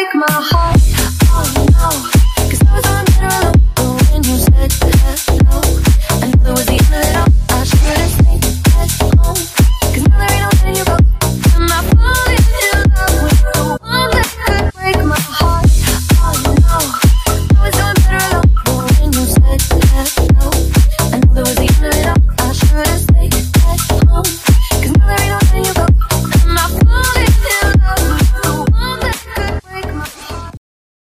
break my heart.